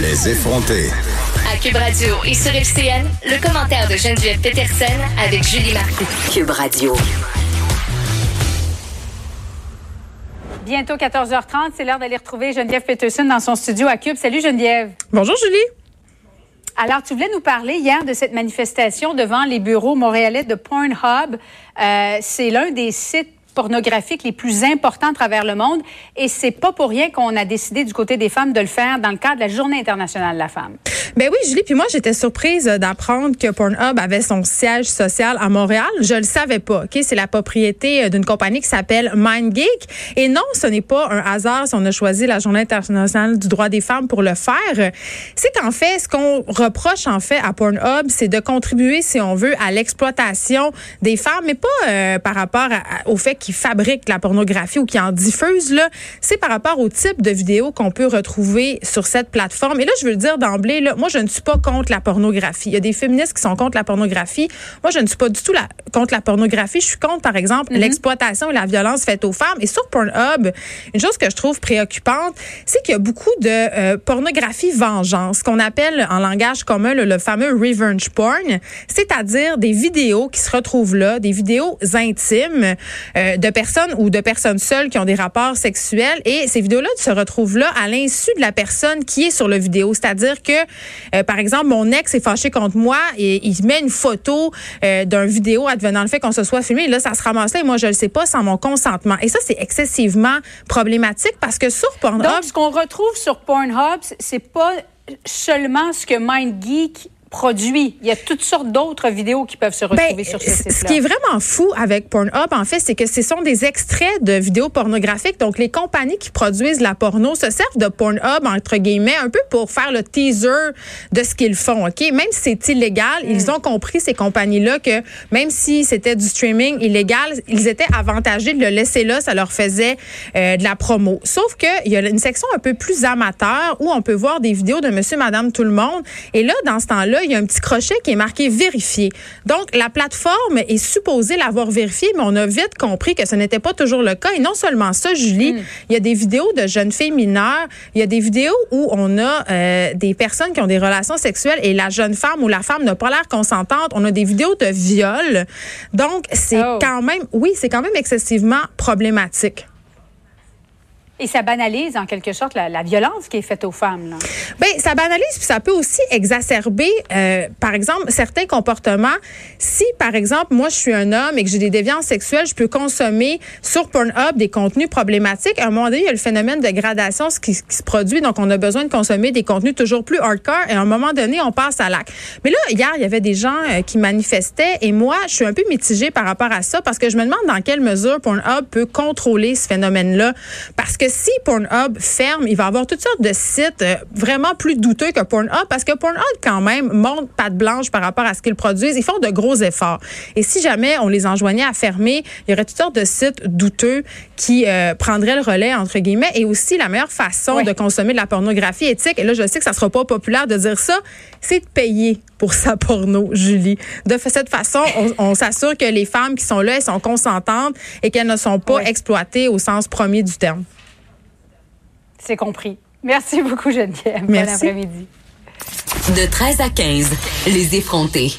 Les effrontés. À Cube Radio et sur FCN, le commentaire de Geneviève Peterson avec Julie Marcoux. Cube Radio. Bientôt 14h30, c'est l'heure d'aller retrouver Geneviève Peterson dans son studio à Cube. Salut Geneviève. Bonjour Julie. Alors, tu voulais nous parler hier de cette manifestation devant les bureaux montréalais de Pornhub. Euh, c'est l'un des sites pornographiques les plus importants à travers le monde et c'est pas pour rien qu'on a décidé du côté des femmes de le faire dans le cadre de la Journée internationale de la femme. Ben oui, Julie, puis moi j'étais surprise d'apprendre que Pornhub avait son siège social à Montréal. Je le savais pas. OK, c'est la propriété d'une compagnie qui s'appelle MindGeek et non, ce n'est pas un hasard si on a choisi la Journée internationale du droit des femmes pour le faire. C'est qu'en fait, ce qu'on reproche en fait à Pornhub, c'est de contribuer si on veut à l'exploitation des femmes, mais pas euh, par rapport à- au fait qui fabriquent la pornographie ou qui en diffusent, là, c'est par rapport au type de vidéos qu'on peut retrouver sur cette plateforme. Et là, je veux le dire d'emblée, là, moi, je ne suis pas contre la pornographie. Il y a des féministes qui sont contre la pornographie. Moi, je ne suis pas du tout la- contre la pornographie. Je suis contre, par exemple, l'exploitation et la violence faite aux femmes. Et sur Pornhub, une chose que je trouve préoccupante, c'est qu'il y a beaucoup de euh, pornographie vengeance, qu'on appelle en langage commun le, le fameux revenge porn, c'est-à-dire des vidéos qui se retrouvent là, des vidéos intimes euh, de personnes ou de personnes seules qui ont des rapports sexuels. Et ces vidéos-là se retrouvent là à l'insu de la personne qui est sur le vidéo, c'est-à-dire que euh, par exemple mon ex est fâché contre moi et il met une photo euh, d'un vidéo advenant le fait qu'on se soit filmé. Et là ça se ramasse et moi je le sais pas sans mon consentement. Et ça c'est excessivement problématique parce que sur Pornhub ce qu'on retrouve sur Pornhub, c'est pas seulement ce que MindGeek Il y a toutes sortes d'autres vidéos qui peuvent se retrouver Ben, sur ce site-là. ce qui est vraiment fou avec Pornhub, en fait, c'est que ce sont des extraits de vidéos pornographiques. Donc, les compagnies qui produisent la porno se servent de Pornhub, entre guillemets, un peu pour faire le teaser de ce qu'ils font, OK? Même si c'est illégal, ils ont compris, ces compagnies-là, que même si c'était du streaming illégal, ils étaient avantagés de le laisser là. Ça leur faisait euh, de la promo. Sauf qu'il y a une section un peu plus amateur où on peut voir des vidéos de monsieur, madame, tout le monde. Et là, dans ce temps-là, il y a un petit crochet qui est marqué vérifié. Donc, la plateforme est supposée l'avoir vérifié, mais on a vite compris que ce n'était pas toujours le cas. Et non seulement ça, Julie, il y a des vidéos de jeunes filles mineures, il y a des vidéos où on a euh, des personnes qui ont des relations sexuelles et la jeune femme ou la femme n'a pas l'air consentante. On a des vidéos de viol. Donc, c'est Oh. quand même, oui, c'est quand même excessivement problématique. Et ça banalise en quelque sorte la, violence qui est faite aux femmes. Là. Ben, ça banalise, puis ça peut aussi exacerber, euh, par exemple, certains comportements. Si, par exemple, moi, je suis un homme et que j'ai des déviances sexuelles, je peux consommer sur Pornhub des contenus problématiques. À un moment donné, il y a le phénomène de gradation qui se produit. Donc, on a besoin de consommer des contenus toujours plus hardcore. Et à un moment donné, on passe à l'acte. Mais là, hier, il y avait des gens euh, qui manifestaient. Et moi, je suis un peu mitigée par rapport à ça parce que je me demande dans quelle mesure Pornhub peut contrôler ce phénomène-là. Parce que si Pornhub ferme, il va y avoir toutes sortes de sites euh, vraiment plus douteux que Pornhub parce que Pornhub, quand même, monte patte blanche par rapport à ce qu'ils produisent. Ils font de gros efforts. Et si jamais on les enjoignait à fermer, il y aurait toutes sortes de sites douteux qui euh, prendraient le relais, entre guillemets. Et aussi, la meilleure façon Oui. de consommer de la pornographie éthique, et là, je sais que ça sera pas populaire de dire ça, c'est de payer pour sa porno, Julie. De cette façon, on, on s'assure que les femmes qui sont là, elles sont consentantes et qu'elles ne sont pas Oui. exploitées au sens premier du terme. C'est compris. Merci beaucoup, Geneviève. Bon Merci. après-midi. De 13 à 15, les effrontés.